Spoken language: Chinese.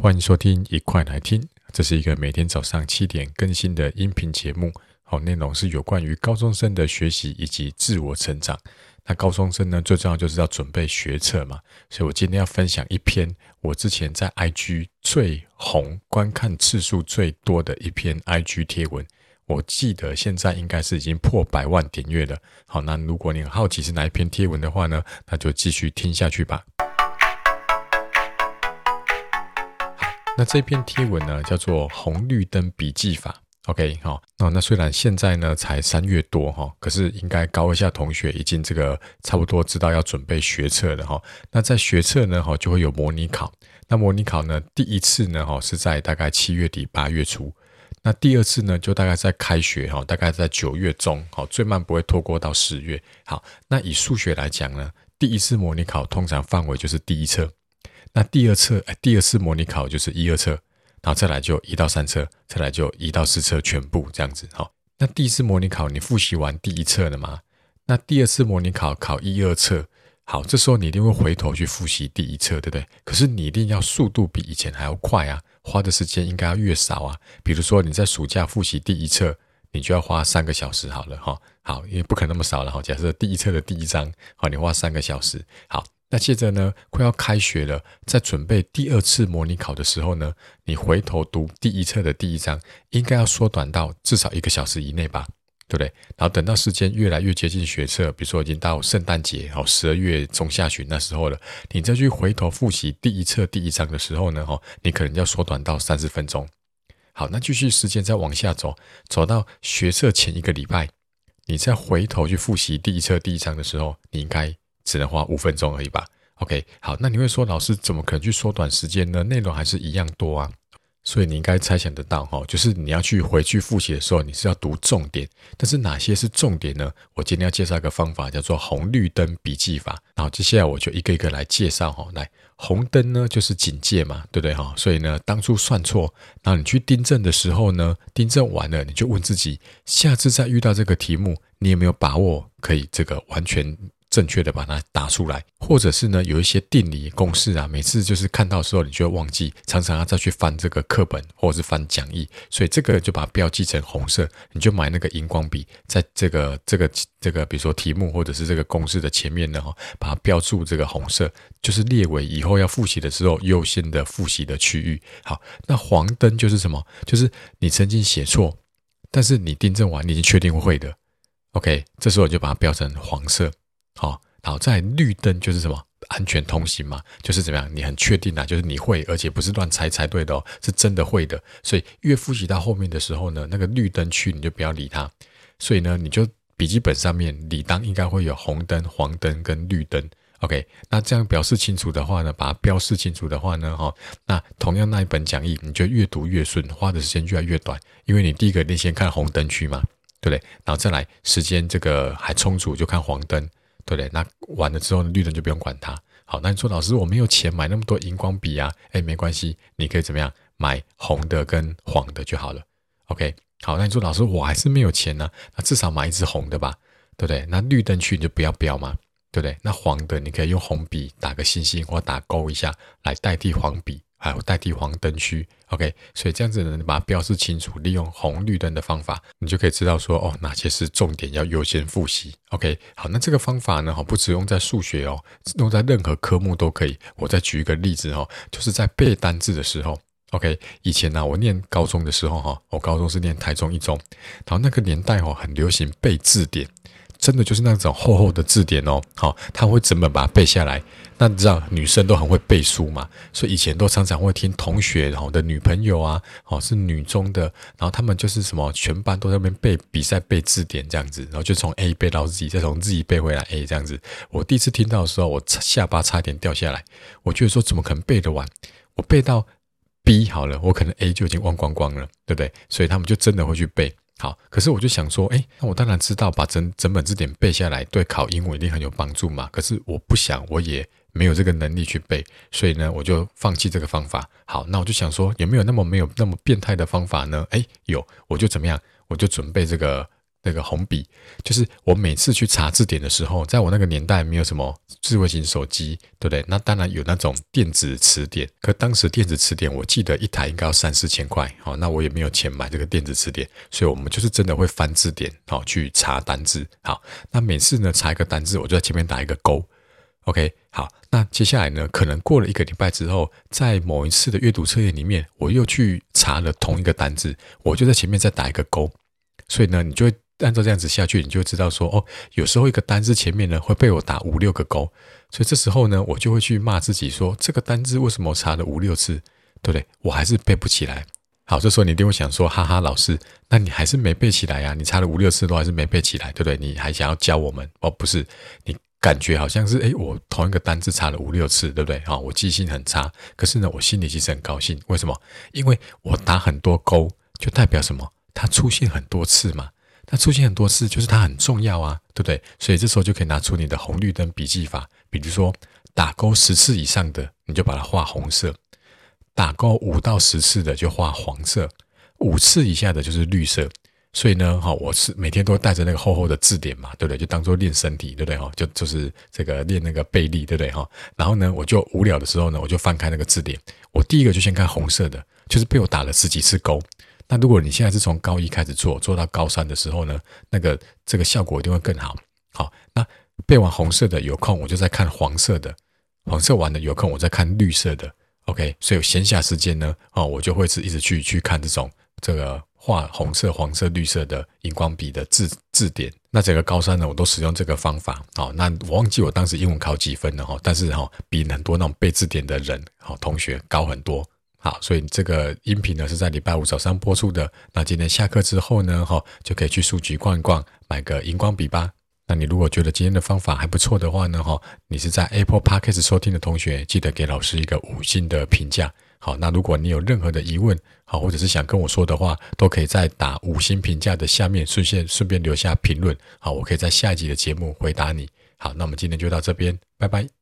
欢迎收听，一块来听。这是一个每天早上七点更新的音频节目。好，内容是有关于高中生的学习以及自我成长。那高中生呢，最重要就是要准备学测嘛。所以我今天要分享一篇我之前在 IG 最红、观看次数最多的一篇 IG 贴文。我记得现在应该是已经破百万点阅了。好，那如果你很好奇是哪一篇贴文的话呢，那就继续听下去吧。那这篇贴文呢，叫做“红绿灯笔记法”。OK，好，那那虽然现在呢才三月多哈，可是应该高一下同学已经这个差不多知道要准备学测了哈。那在学测呢哈，就会有模拟考。那模拟考呢，第一次呢哈是在大概七月底八月初，那第二次呢就大概在开学哈，大概在九月中，好，最慢不会拖过到十月。好，那以数学来讲呢，第一次模拟考通常范围就是第一册。那第二次，哎，第二次模拟考就是一二册，然后再来就一到三册，再来就一到四册全部这样子。好，那第一次模拟考你复习完第一册了吗？那第二次模拟考考一二册，好，这时候你一定会回头去复习第一册，对不对？可是你一定要速度比以前还要快啊，花的时间应该要越少啊。比如说你在暑假复习第一册，你就要花三个小时好了哈。好，因为不可能那么少了哈。假设第一册的第一章，好，你花三个小时，好。那接着呢，快要开学了，在准备第二次模拟考的时候呢，你回头读第一册的第一章，应该要缩短到至少一个小时以内吧，对不对？然后等到时间越来越接近学测，比如说已经到圣诞节哦，十二月中下旬那时候了，你再去回头复习第一册第一章的时候呢，哦，你可能要缩短到三十分钟。好，那继续时间再往下走，走到学测前一个礼拜，你再回头去复习第一册第一章的时候，你应该。只能花五分钟而已吧。OK，好，那你会说，老师怎么可能去缩短时间呢？内容还是一样多啊。所以你应该猜想得到哈，就是你要去回去复习的时候，你是要读重点。但是哪些是重点呢？我今天要介绍一个方法，叫做红绿灯笔记法。然后接下来我就一个一个来介绍哈。来，红灯呢就是警戒嘛，对不对哈？所以呢，当初算错，然后你去订正的时候呢，订正完了你就问自己，下次再遇到这个题目，你有没有把握可以这个完全。正确的把它打出来，或者是呢，有一些定理公式啊，每次就是看到的时候你就会忘记，常常要再去翻这个课本或者是翻讲义，所以这个就把它标记成红色，你就买那个荧光笔，在这个这个这个比如说题目或者是这个公式的前面呢，把它标注这个红色，就是列为以后要复习的时候优先的复习的区域。好，那黄灯就是什么？就是你曾经写错，但是你订正完，你已经确定会的，OK，这时候我就把它标成黄色。好，好，在绿灯就是什么？安全通行嘛，就是怎么样？你很确定啊，就是你会，而且不是乱猜猜对的哦，是真的会的。所以越复习到后面的时候呢，那个绿灯区你就不要理它。所以呢，你就笔记本上面理当应该会有红灯、黄灯跟绿灯。OK，那这样表示清楚的话呢，把它标示清楚的话呢，哈，那同样那一本讲义，你就越读越顺，花的时间越来越短，因为你第一个你先看红灯区嘛，对不对？然后再来时间这个还充足，就看黄灯。对不对？那完了之后，绿灯就不用管它。好，那你说老师，我没有钱买那么多荧光笔啊？哎，没关系，你可以怎么样？买红的跟黄的就好了。OK，好，那你说老师，我还是没有钱呢、那至少买一支红的吧，对不对？那绿灯区你就不要标嘛，对不对？那黄的你可以用红笔打个星星或打勾一下来代替黄笔。还有代替黄灯区，OK，所以这样子呢，你把它标示清楚，利用红绿灯的方法，你就可以知道说，哦，哪些是重点要优先复习，OK，好，那这个方法呢，哈，不只用在数学哦，用在任何科目都可以。我再举一个例子哦，就是在背单字的时候，OK，以前呢、我念高中的时候哈，我高中是念台中一中，然后那个年代哦，很流行背字典。真的就是那种厚厚的字典哦，好，他会整本把它背下来。那你知道女生都很会背书嘛，所以以前都常常会听同学然后的女朋友啊，哦是女中的，然后他们就是什么全班都在那边背比赛背字典这样子，然后就从 A 背到 Z，再从 Z 背回来 A 这样子。我第一次听到的时候，我下巴差点掉下来。我觉得说怎么可能背得完？我背到 B 好了，我可能 A 就已经忘光光了，对不对？所以他们就真的会去背。好，可是我就想说，哎，那我当然知道把整整本字典背下来，对考英文一定很有帮助嘛。可是我不想，我也没有这个能力去背，所以呢，我就放弃这个方法。好，那我就想说，有没有那么没有那么变态的方法呢？哎，有，我就怎么样？我就准备这个那个红笔，就是我每次去查字典的时候，在我那个年代没有什么智慧型手机，对不对？那当然有那种电子词典，可当时电子词典我记得一台应该要三四千块，好，那我也没有钱买这个电子词典，所以我们就是真的会翻字典，好，去查单字。好，那每次呢查一个单字，我就在前面打一个勾，OK，好，那接下来呢，可能过了一个礼拜之后，在某一次的阅读测验里面，我又去查了同一个单字，我就在前面再打一个勾，所以呢，你就会。按照这样子下去，你就知道说哦，有时候一个单字前面呢会被我打五六个勾，所以这时候呢，我就会去骂自己说，这个单字为什么我查了五六次，对不对？我还是背不起来。好，这时候你一定会想说，哈哈，老师，那你还是没背起来呀？你查了五六次都还是没背起来，对不对？你还想要教我们？哦，不是，你感觉好像是诶，我同一个单字查了五六次，对不对？好，我记性很差，可是呢，我心里其实很高兴。为什么？因为我打很多勾，就代表什么？它出现很多次嘛。它出现很多次，就是它很重要啊，对不对？所以这时候就可以拿出你的红绿灯笔记法，比如说打勾十次以上的，你就把它画红色；打勾五到十次的就画黄色；五次以下的就是绿色。所以呢，哈，我是每天都带着那个厚厚的字典嘛，对不对？就当做练身体，对不对？哈，就就是这个练那个背力，对不对？哈，然后呢，我就无聊的时候呢，我就翻开那个字典，我第一个就先看红色的，就是被我打了十几次勾。那如果你现在是从高一开始做，做到高三的时候呢，那个这个效果一定会更好。好，那背完红色的有空我就再看黄色的，黄色完了有空我再看绿色的。OK，所以闲暇时间呢，哦，我就会是一直去去看这种这个画红色、黄色、绿色的荧光笔的字字典。那整个高三呢，我都使用这个方法。好，那我忘记我当时英文考几分了哈，但是哈比很多那种背字典的人好同学高很多。好，所以这个音频呢是在礼拜五早上播出的。那今天下课之后呢，哈，就可以去书局逛一逛，买个荧光笔吧。那你如果觉得今天的方法还不错的话呢，哈，你是在 Apple Podcast 收听的同学，记得给老师一个五星的评价。好，那如果你有任何的疑问，好，或者是想跟我说的话，都可以在打五星评价的下面顺便顺便留下评论。好，我可以在下一集的节目回答你。好，那我们今天就到这边，拜拜。